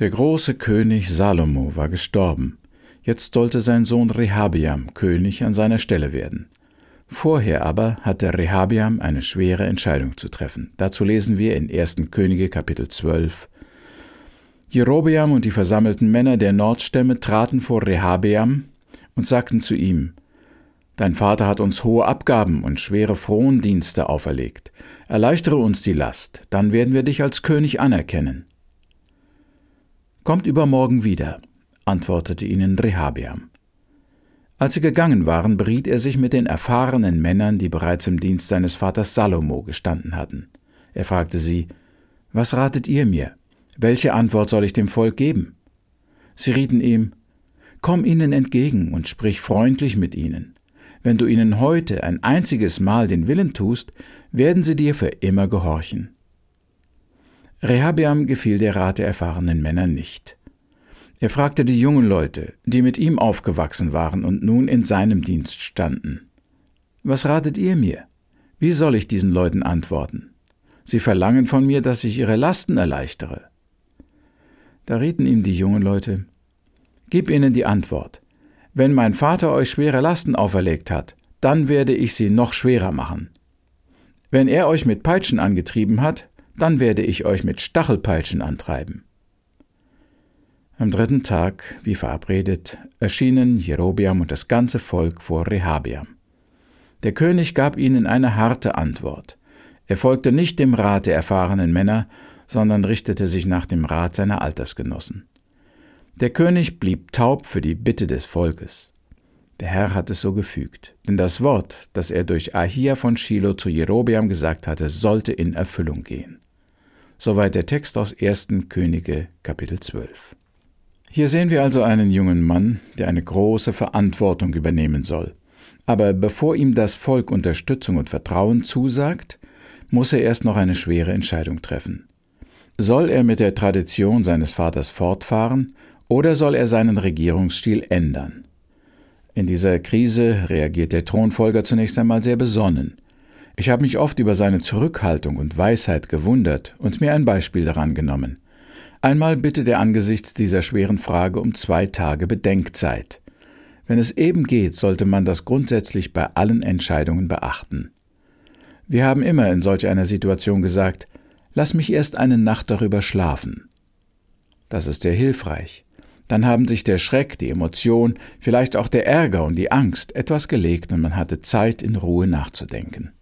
Der große König Salomo war gestorben. Jetzt sollte sein Sohn Rehabiam König an seiner Stelle werden. Vorher aber hatte Rehabiam eine schwere Entscheidung zu treffen. Dazu lesen wir in 1. Könige Kapitel 12. Jerobeam und die versammelten Männer der Nordstämme traten vor Rehabeam und sagten zu ihm, Dein Vater hat uns hohe Abgaben und schwere Frondienste auferlegt. Erleichtere uns die Last, dann werden wir dich als König anerkennen. Kommt übermorgen wieder, antwortete ihnen Rehabeam. Als sie gegangen waren, beriet er sich mit den erfahrenen Männern, die bereits im Dienst seines Vaters Salomo gestanden hatten. Er fragte sie, Was ratet ihr mir? Welche Antwort soll ich dem Volk geben? Sie rieten ihm, Komm ihnen entgegen und sprich freundlich mit ihnen. Wenn du ihnen heute ein einziges Mal den Willen tust, werden sie dir für immer gehorchen. Rehabeam gefiel der Rat der erfahrenen Männer nicht. Er fragte die jungen Leute, die mit ihm aufgewachsen waren und nun in seinem Dienst standen. Was ratet ihr mir? Wie soll ich diesen Leuten antworten? Sie verlangen von mir, dass ich ihre Lasten erleichtere. Da rieten ihm die jungen Leute, Gib ihnen die Antwort. Wenn mein Vater euch schwere Lasten auferlegt hat, dann werde ich sie noch schwerer machen. Wenn er euch mit Peitschen angetrieben hat, dann werde ich euch mit Stachelpeitschen antreiben. Am dritten Tag, wie verabredet, erschienen Jerobiam und das ganze Volk vor Rehabiam. Der König gab ihnen eine harte Antwort. Er folgte nicht dem Rat der erfahrenen Männer, sondern richtete sich nach dem Rat seiner Altersgenossen. Der König blieb taub für die Bitte des Volkes. Der Herr hat es so gefügt, denn das Wort, das er durch Ahia von Shiloh zu Jerobeam gesagt hatte, sollte in Erfüllung gehen. Soweit der Text aus 1. Könige Kapitel 12. Hier sehen wir also einen jungen Mann, der eine große Verantwortung übernehmen soll. Aber bevor ihm das Volk Unterstützung und Vertrauen zusagt, muss er erst noch eine schwere Entscheidung treffen. Soll er mit der Tradition seines Vaters fortfahren oder soll er seinen Regierungsstil ändern? In dieser Krise reagiert der Thronfolger zunächst einmal sehr besonnen. Ich habe mich oft über seine Zurückhaltung und Weisheit gewundert und mir ein Beispiel daran genommen. Einmal bittet er angesichts dieser schweren Frage um zwei Tage Bedenkzeit. Wenn es eben geht, sollte man das grundsätzlich bei allen Entscheidungen beachten. Wir haben immer in solch einer Situation gesagt, lass mich erst eine Nacht darüber schlafen. Das ist sehr hilfreich. Dann haben sich der Schreck, die Emotion, vielleicht auch der Ärger und die Angst etwas gelegt und man hatte Zeit, in Ruhe nachzudenken.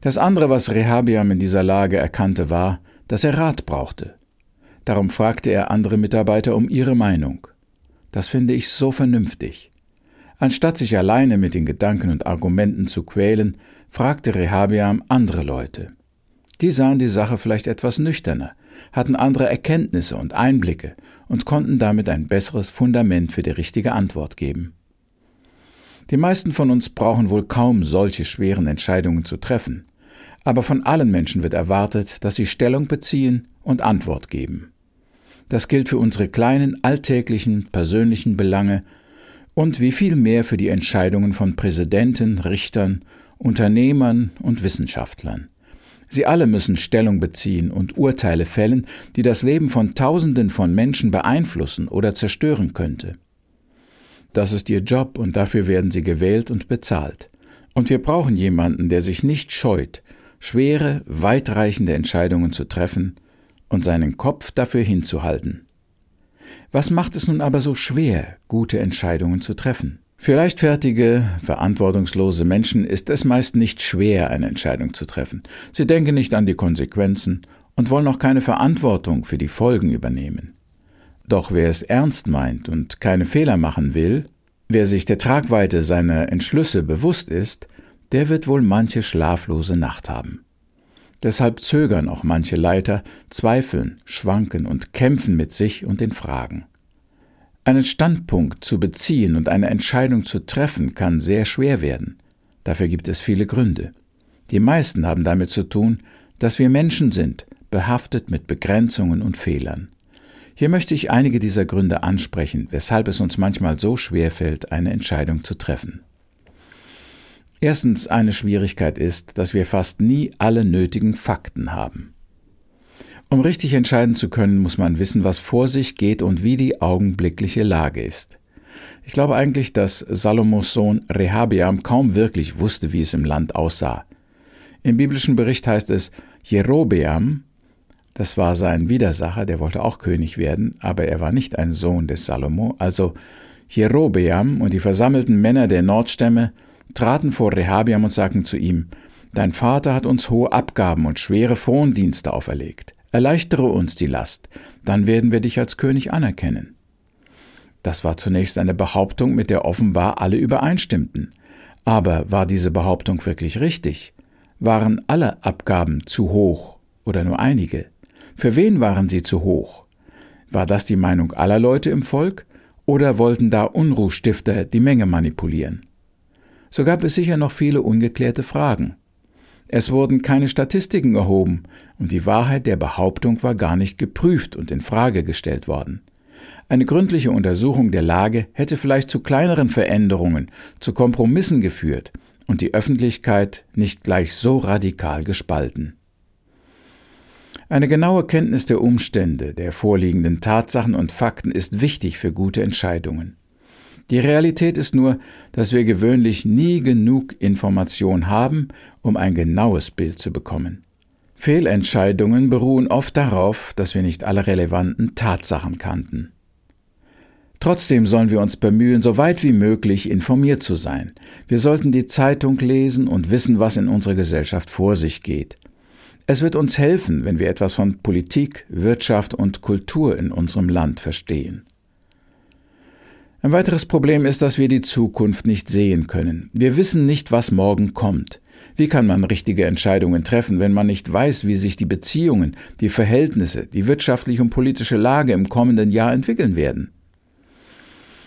Das andere, was Rehabiam in dieser Lage erkannte, war, dass er Rat brauchte. Darum fragte er andere Mitarbeiter um ihre Meinung. Das finde ich so vernünftig. Anstatt sich alleine mit den Gedanken und Argumenten zu quälen, fragte Rehabiam andere Leute. Die sahen die Sache vielleicht etwas nüchterner, hatten andere Erkenntnisse und Einblicke und konnten damit ein besseres Fundament für die richtige Antwort geben. Die meisten von uns brauchen wohl kaum solche schweren Entscheidungen zu treffen, aber von allen Menschen wird erwartet, dass sie Stellung beziehen und Antwort geben. Das gilt für unsere kleinen alltäglichen persönlichen Belange und wie viel mehr für die Entscheidungen von Präsidenten, Richtern, Unternehmern und Wissenschaftlern. Sie alle müssen Stellung beziehen und Urteile fällen, die das Leben von Tausenden von Menschen beeinflussen oder zerstören könnte. Das ist ihr Job und dafür werden sie gewählt und bezahlt. Und wir brauchen jemanden, der sich nicht scheut, schwere, weitreichende Entscheidungen zu treffen und seinen Kopf dafür hinzuhalten. Was macht es nun aber so schwer, gute Entscheidungen zu treffen? Für leichtfertige, verantwortungslose Menschen ist es meist nicht schwer, eine Entscheidung zu treffen. Sie denken nicht an die Konsequenzen und wollen auch keine Verantwortung für die Folgen übernehmen. Doch wer es ernst meint und keine Fehler machen will, wer sich der Tragweite seiner Entschlüsse bewusst ist, der wird wohl manche schlaflose Nacht haben. Deshalb zögern auch manche Leiter, zweifeln, schwanken und kämpfen mit sich und den Fragen. Einen Standpunkt zu beziehen und eine Entscheidung zu treffen kann sehr schwer werden. Dafür gibt es viele Gründe. Die meisten haben damit zu tun, dass wir Menschen sind, behaftet mit Begrenzungen und Fehlern. Hier möchte ich einige dieser Gründe ansprechen, weshalb es uns manchmal so schwer fällt, eine Entscheidung zu treffen. Erstens eine Schwierigkeit ist, dass wir fast nie alle nötigen Fakten haben. Um richtig entscheiden zu können, muss man wissen, was vor sich geht und wie die augenblickliche Lage ist. Ich glaube eigentlich, dass Salomos Sohn Rehabiam kaum wirklich wusste, wie es im Land aussah. Im biblischen Bericht heißt es, Jerobeam, das war sein Widersacher, der wollte auch König werden, aber er war nicht ein Sohn des Salomo, also Jerobeam und die versammelten Männer der Nordstämme traten vor Rehabiam und sagten zu ihm, Dein Vater hat uns hohe Abgaben und schwere Frondienste auferlegt. Erleichtere uns die Last, dann werden wir dich als König anerkennen. Das war zunächst eine Behauptung, mit der offenbar alle übereinstimmten. Aber war diese Behauptung wirklich richtig? Waren alle Abgaben zu hoch oder nur einige? Für wen waren sie zu hoch? War das die Meinung aller Leute im Volk oder wollten da Unruhstifter die Menge manipulieren? So gab es sicher noch viele ungeklärte Fragen. Es wurden keine Statistiken erhoben und die Wahrheit der Behauptung war gar nicht geprüft und in Frage gestellt worden. Eine gründliche Untersuchung der Lage hätte vielleicht zu kleineren Veränderungen, zu Kompromissen geführt und die Öffentlichkeit nicht gleich so radikal gespalten. Eine genaue Kenntnis der Umstände, der vorliegenden Tatsachen und Fakten ist wichtig für gute Entscheidungen. Die Realität ist nur, dass wir gewöhnlich nie genug Information haben, um ein genaues Bild zu bekommen. Fehlentscheidungen beruhen oft darauf, dass wir nicht alle relevanten Tatsachen kannten. Trotzdem sollen wir uns bemühen, so weit wie möglich informiert zu sein. Wir sollten die Zeitung lesen und wissen, was in unserer Gesellschaft vor sich geht. Es wird uns helfen, wenn wir etwas von Politik, Wirtschaft und Kultur in unserem Land verstehen. Ein weiteres Problem ist, dass wir die Zukunft nicht sehen können. Wir wissen nicht, was morgen kommt. Wie kann man richtige Entscheidungen treffen, wenn man nicht weiß, wie sich die Beziehungen, die Verhältnisse, die wirtschaftliche und politische Lage im kommenden Jahr entwickeln werden?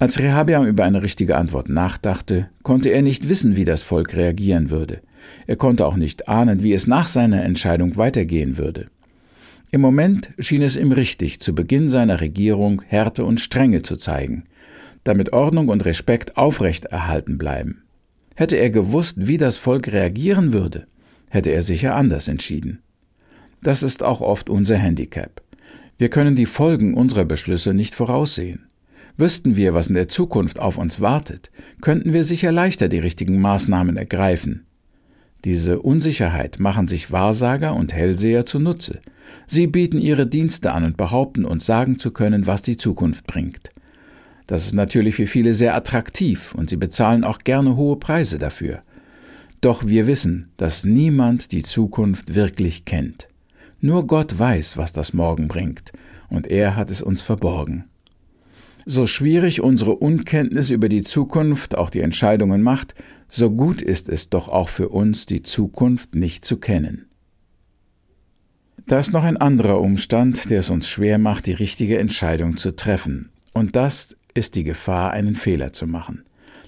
Als Rehabiam über eine richtige Antwort nachdachte, konnte er nicht wissen, wie das Volk reagieren würde. Er konnte auch nicht ahnen, wie es nach seiner Entscheidung weitergehen würde. Im Moment schien es ihm richtig, zu Beginn seiner Regierung Härte und Strenge zu zeigen – damit Ordnung und Respekt aufrechterhalten bleiben. Hätte er gewusst, wie das Volk reagieren würde, hätte er sicher anders entschieden. Das ist auch oft unser Handicap. Wir können die Folgen unserer Beschlüsse nicht voraussehen. Wüssten wir, was in der Zukunft auf uns wartet, könnten wir sicher leichter die richtigen Maßnahmen ergreifen. Diese Unsicherheit machen sich Wahrsager und Hellseher zunutze. Sie bieten ihre Dienste an und behaupten uns sagen zu können, was die Zukunft bringt. Das ist natürlich für viele sehr attraktiv und sie bezahlen auch gerne hohe Preise dafür. Doch wir wissen, dass niemand die Zukunft wirklich kennt. Nur Gott weiß, was das Morgen bringt, und er hat es uns verborgen. So schwierig unsere Unkenntnis über die Zukunft auch die Entscheidungen macht, so gut ist es doch auch für uns, die Zukunft nicht zu kennen. Da ist noch ein anderer Umstand, der es uns schwer macht, die richtige Entscheidung zu treffen, und das ist die Gefahr, einen Fehler zu machen.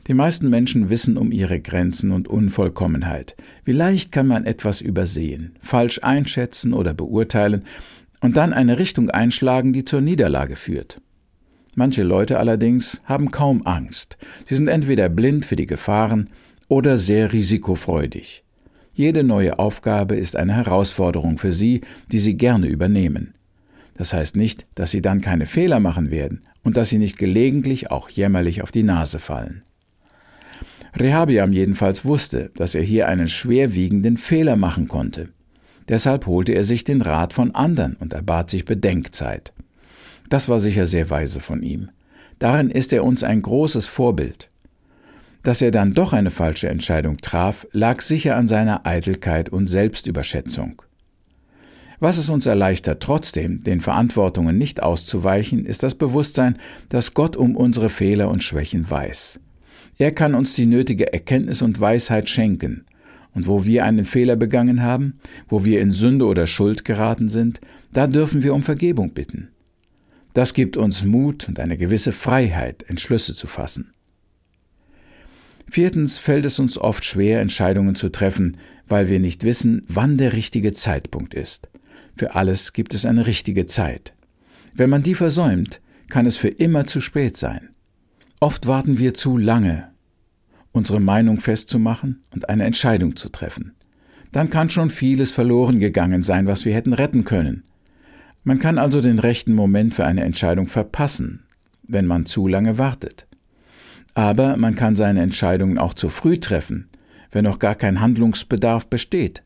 Die meisten Menschen wissen um ihre Grenzen und Unvollkommenheit. Wie leicht kann man etwas übersehen, falsch einschätzen oder beurteilen und dann eine Richtung einschlagen, die zur Niederlage führt. Manche Leute allerdings haben kaum Angst. Sie sind entweder blind für die Gefahren oder sehr risikofreudig. Jede neue Aufgabe ist eine Herausforderung für sie, die sie gerne übernehmen. Das heißt nicht, dass sie dann keine Fehler machen werden und dass sie nicht gelegentlich auch jämmerlich auf die Nase fallen. Rehabiam jedenfalls wusste, dass er hier einen schwerwiegenden Fehler machen konnte. Deshalb holte er sich den Rat von anderen und erbat sich Bedenkzeit. Das war sicher sehr weise von ihm. Darin ist er uns ein großes Vorbild. Dass er dann doch eine falsche Entscheidung traf, lag sicher an seiner Eitelkeit und Selbstüberschätzung. Was es uns erleichtert, trotzdem den Verantwortungen nicht auszuweichen, ist das Bewusstsein, dass Gott um unsere Fehler und Schwächen weiß. Er kann uns die nötige Erkenntnis und Weisheit schenken. Und wo wir einen Fehler begangen haben, wo wir in Sünde oder Schuld geraten sind, da dürfen wir um Vergebung bitten. Das gibt uns Mut und eine gewisse Freiheit, Entschlüsse zu fassen. Viertens fällt es uns oft schwer, Entscheidungen zu treffen, weil wir nicht wissen, wann der richtige Zeitpunkt ist. Für alles gibt es eine richtige Zeit. Wenn man die versäumt, kann es für immer zu spät sein. Oft warten wir zu lange, unsere Meinung festzumachen und eine Entscheidung zu treffen. Dann kann schon vieles verloren gegangen sein, was wir hätten retten können. Man kann also den rechten Moment für eine Entscheidung verpassen, wenn man zu lange wartet. Aber man kann seine Entscheidungen auch zu früh treffen, wenn noch gar kein Handlungsbedarf besteht.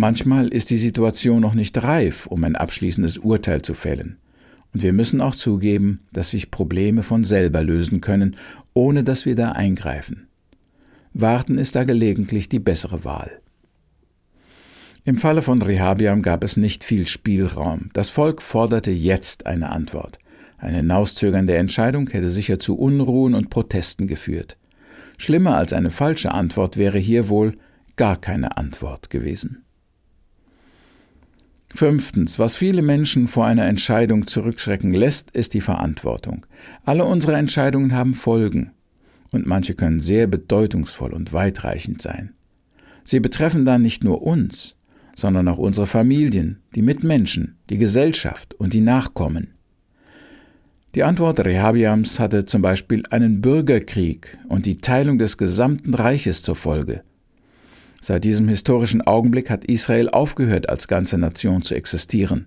Manchmal ist die Situation noch nicht reif, um ein abschließendes Urteil zu fällen. Und wir müssen auch zugeben, dass sich Probleme von selber lösen können, ohne dass wir da eingreifen. Warten ist da gelegentlich die bessere Wahl. Im Falle von Rehabiam gab es nicht viel Spielraum. Das Volk forderte jetzt eine Antwort. Eine hinauszögernde Entscheidung hätte sicher zu Unruhen und Protesten geführt. Schlimmer als eine falsche Antwort wäre hier wohl gar keine Antwort gewesen. Fünftens, was viele Menschen vor einer Entscheidung zurückschrecken lässt, ist die Verantwortung. Alle unsere Entscheidungen haben Folgen, und manche können sehr bedeutungsvoll und weitreichend sein. Sie betreffen dann nicht nur uns, sondern auch unsere Familien, die Mitmenschen, die Gesellschaft und die Nachkommen. Die Antwort Rehabiams hatte zum Beispiel einen Bürgerkrieg und die Teilung des gesamten Reiches zur Folge. Seit diesem historischen Augenblick hat Israel aufgehört, als ganze Nation zu existieren.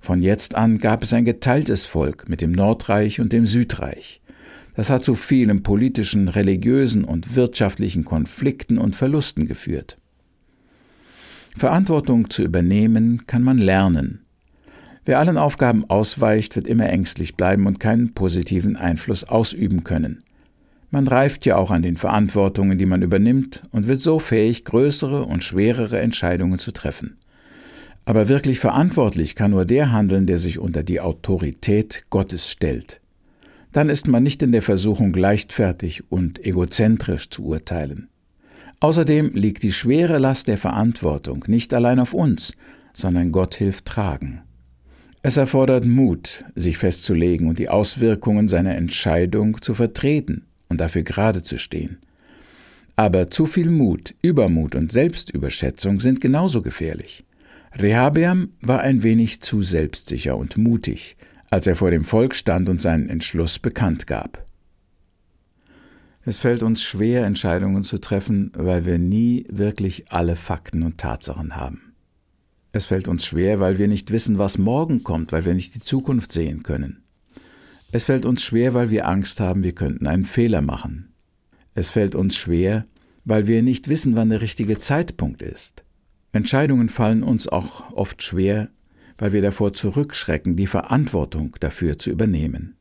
Von jetzt an gab es ein geteiltes Volk mit dem Nordreich und dem Südreich. Das hat zu vielen politischen, religiösen und wirtschaftlichen Konflikten und Verlusten geführt. Verantwortung zu übernehmen kann man lernen. Wer allen Aufgaben ausweicht, wird immer ängstlich bleiben und keinen positiven Einfluss ausüben können. Man reift ja auch an den Verantwortungen, die man übernimmt, und wird so fähig, größere und schwerere Entscheidungen zu treffen. Aber wirklich verantwortlich kann nur der handeln, der sich unter die Autorität Gottes stellt. Dann ist man nicht in der Versuchung, leichtfertig und egozentrisch zu urteilen. Außerdem liegt die schwere Last der Verantwortung nicht allein auf uns, sondern Gott hilft tragen. Es erfordert Mut, sich festzulegen und die Auswirkungen seiner Entscheidung zu vertreten und dafür gerade zu stehen. Aber zu viel Mut, Übermut und Selbstüberschätzung sind genauso gefährlich. Rehabeam war ein wenig zu selbstsicher und mutig, als er vor dem Volk stand und seinen Entschluss bekannt gab. Es fällt uns schwer, Entscheidungen zu treffen, weil wir nie wirklich alle Fakten und Tatsachen haben. Es fällt uns schwer, weil wir nicht wissen, was morgen kommt, weil wir nicht die Zukunft sehen können. Es fällt uns schwer, weil wir Angst haben, wir könnten einen Fehler machen. Es fällt uns schwer, weil wir nicht wissen, wann der richtige Zeitpunkt ist. Entscheidungen fallen uns auch oft schwer, weil wir davor zurückschrecken, die Verantwortung dafür zu übernehmen.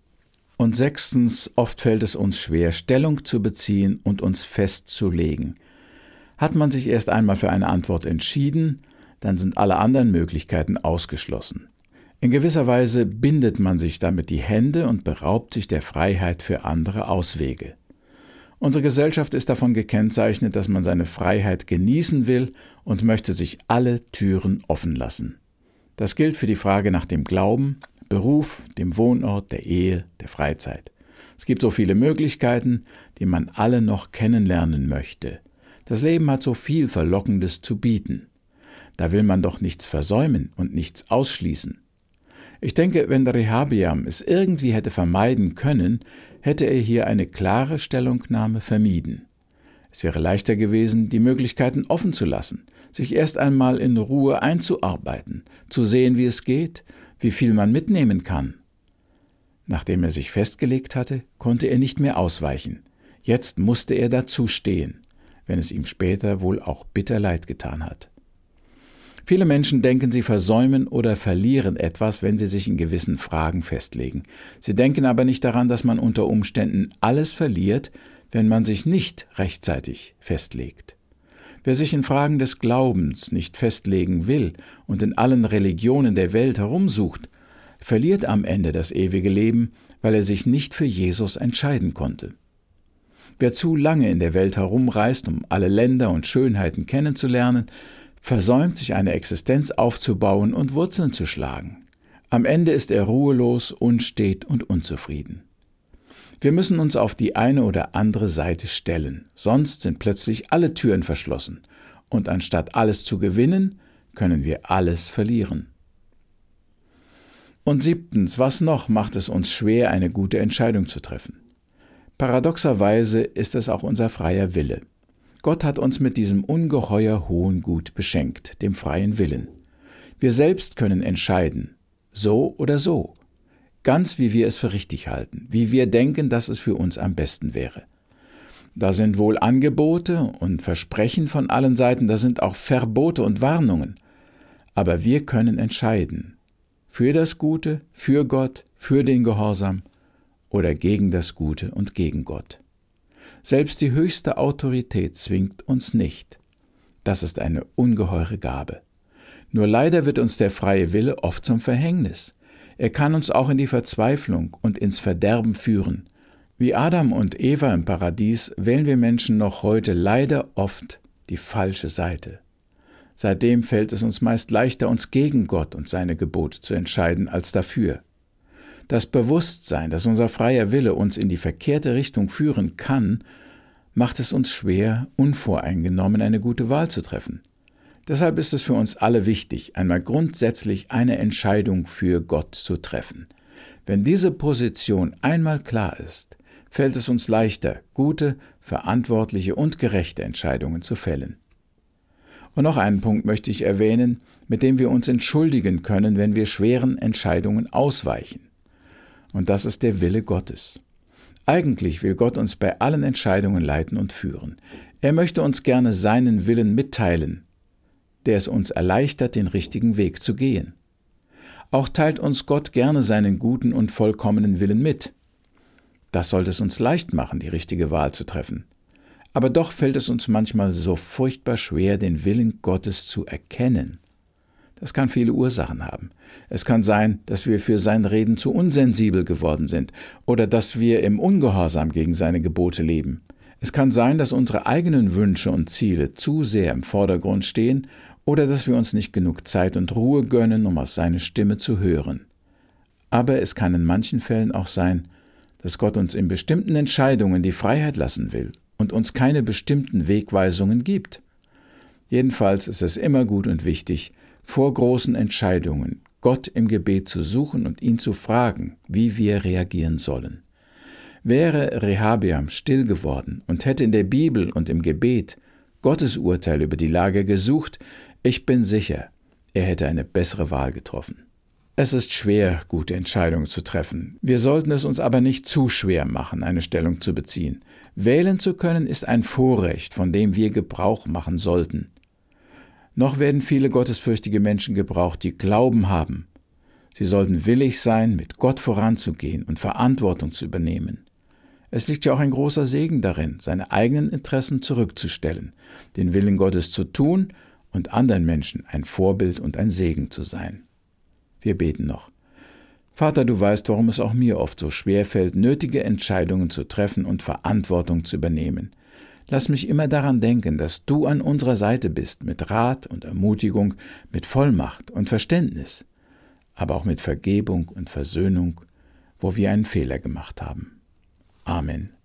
Und sechstens, oft fällt es uns schwer, Stellung zu beziehen und uns festzulegen. Hat man sich erst einmal für eine Antwort entschieden, dann sind alle anderen Möglichkeiten ausgeschlossen. In gewisser Weise bindet man sich damit die Hände und beraubt sich der Freiheit für andere Auswege. Unsere Gesellschaft ist davon gekennzeichnet, dass man seine Freiheit genießen will und möchte sich alle Türen offen lassen. Das gilt für die Frage nach dem Glauben, Beruf, dem Wohnort, der Ehe, der Freizeit. Es gibt so viele Möglichkeiten, die man alle noch kennenlernen möchte. Das Leben hat so viel Verlockendes zu bieten. Da will man doch nichts versäumen und nichts ausschließen. Ich denke, wenn Rehabiam es irgendwie hätte vermeiden können, hätte er hier eine klare Stellungnahme vermieden. Es wäre leichter gewesen, die Möglichkeiten offen zu lassen, sich erst einmal in Ruhe einzuarbeiten, zu sehen, wie es geht, wie viel man mitnehmen kann. Nachdem er sich festgelegt hatte, konnte er nicht mehr ausweichen. Jetzt musste er dazu stehen, wenn es ihm später wohl auch bitter leid getan hat. Viele Menschen denken, sie versäumen oder verlieren etwas, wenn sie sich in gewissen Fragen festlegen. Sie denken aber nicht daran, dass man unter Umständen alles verliert, wenn man sich nicht rechtzeitig festlegt. Wer sich in Fragen des Glaubens nicht festlegen will und in allen Religionen der Welt herumsucht, verliert am Ende das ewige Leben, weil er sich nicht für Jesus entscheiden konnte. Wer zu lange in der Welt herumreist, um alle Länder und Schönheiten kennenzulernen, versäumt sich eine Existenz aufzubauen und Wurzeln zu schlagen. Am Ende ist er ruhelos, unstet und unzufrieden. Wir müssen uns auf die eine oder andere Seite stellen, sonst sind plötzlich alle Türen verschlossen, und anstatt alles zu gewinnen, können wir alles verlieren. Und siebtens, was noch macht es uns schwer, eine gute Entscheidung zu treffen? Paradoxerweise ist es auch unser freier Wille. Gott hat uns mit diesem ungeheuer hohen Gut beschenkt, dem freien Willen. Wir selbst können entscheiden, so oder so, ganz wie wir es für richtig halten, wie wir denken, dass es für uns am besten wäre. Da sind wohl Angebote und Versprechen von allen Seiten, da sind auch Verbote und Warnungen. Aber wir können entscheiden. Für das Gute, für Gott, für den Gehorsam oder gegen das Gute und gegen Gott. Selbst die höchste Autorität zwingt uns nicht. Das ist eine ungeheure Gabe. Nur leider wird uns der freie Wille oft zum Verhängnis. Er kann uns auch in die Verzweiflung und ins Verderben führen. Wie Adam und Eva im Paradies wählen wir Menschen noch heute leider oft die falsche Seite. Seitdem fällt es uns meist leichter, uns gegen Gott und seine Gebote zu entscheiden, als dafür. Das Bewusstsein, dass unser freier Wille uns in die verkehrte Richtung führen kann, macht es uns schwer, unvoreingenommen eine gute Wahl zu treffen. Deshalb ist es für uns alle wichtig, einmal grundsätzlich eine Entscheidung für Gott zu treffen. Wenn diese Position einmal klar ist, fällt es uns leichter, gute, verantwortliche und gerechte Entscheidungen zu fällen. Und noch einen Punkt möchte ich erwähnen, mit dem wir uns entschuldigen können, wenn wir schweren Entscheidungen ausweichen. Und das ist der Wille Gottes. Eigentlich will Gott uns bei allen Entscheidungen leiten und führen. Er möchte uns gerne seinen Willen mitteilen, der es uns erleichtert, den richtigen Weg zu gehen. Auch teilt uns Gott gerne seinen guten und vollkommenen Willen mit. Das sollte es uns leicht machen, die richtige Wahl zu treffen aber doch fällt es uns manchmal so furchtbar schwer, den Willen Gottes zu erkennen. Das kann viele Ursachen haben. Es kann sein, dass wir für sein Reden zu unsensibel geworden sind oder dass wir im Ungehorsam gegen seine Gebote leben. Es kann sein, dass unsere eigenen Wünsche und Ziele zu sehr im Vordergrund stehen oder dass wir uns nicht genug Zeit und Ruhe gönnen, um auf seine Stimme zu hören. Aber es kann in manchen Fällen auch sein, dass Gott uns in bestimmten Entscheidungen die Freiheit lassen will und uns keine bestimmten Wegweisungen gibt. Jedenfalls ist es immer gut und wichtig, vor großen Entscheidungen Gott im Gebet zu suchen und ihn zu fragen, wie wir reagieren sollen. Wäre Rehabeam still geworden und hätte in der Bibel und im Gebet Gottes Urteil über die Lage gesucht, ich bin sicher, er hätte eine bessere Wahl getroffen. Es ist schwer, gute Entscheidungen zu treffen. Wir sollten es uns aber nicht zu schwer machen, eine Stellung zu beziehen. Wählen zu können ist ein Vorrecht, von dem wir Gebrauch machen sollten. Noch werden viele gottesfürchtige Menschen gebraucht, die Glauben haben. Sie sollten willig sein, mit Gott voranzugehen und Verantwortung zu übernehmen. Es liegt ja auch ein großer Segen darin, seine eigenen Interessen zurückzustellen, den Willen Gottes zu tun und anderen Menschen ein Vorbild und ein Segen zu sein. Wir beten noch. Vater, du weißt, warum es auch mir oft so schwer fällt, nötige Entscheidungen zu treffen und Verantwortung zu übernehmen. Lass mich immer daran denken, dass du an unserer Seite bist, mit Rat und Ermutigung, mit Vollmacht und Verständnis, aber auch mit Vergebung und Versöhnung, wo wir einen Fehler gemacht haben. Amen.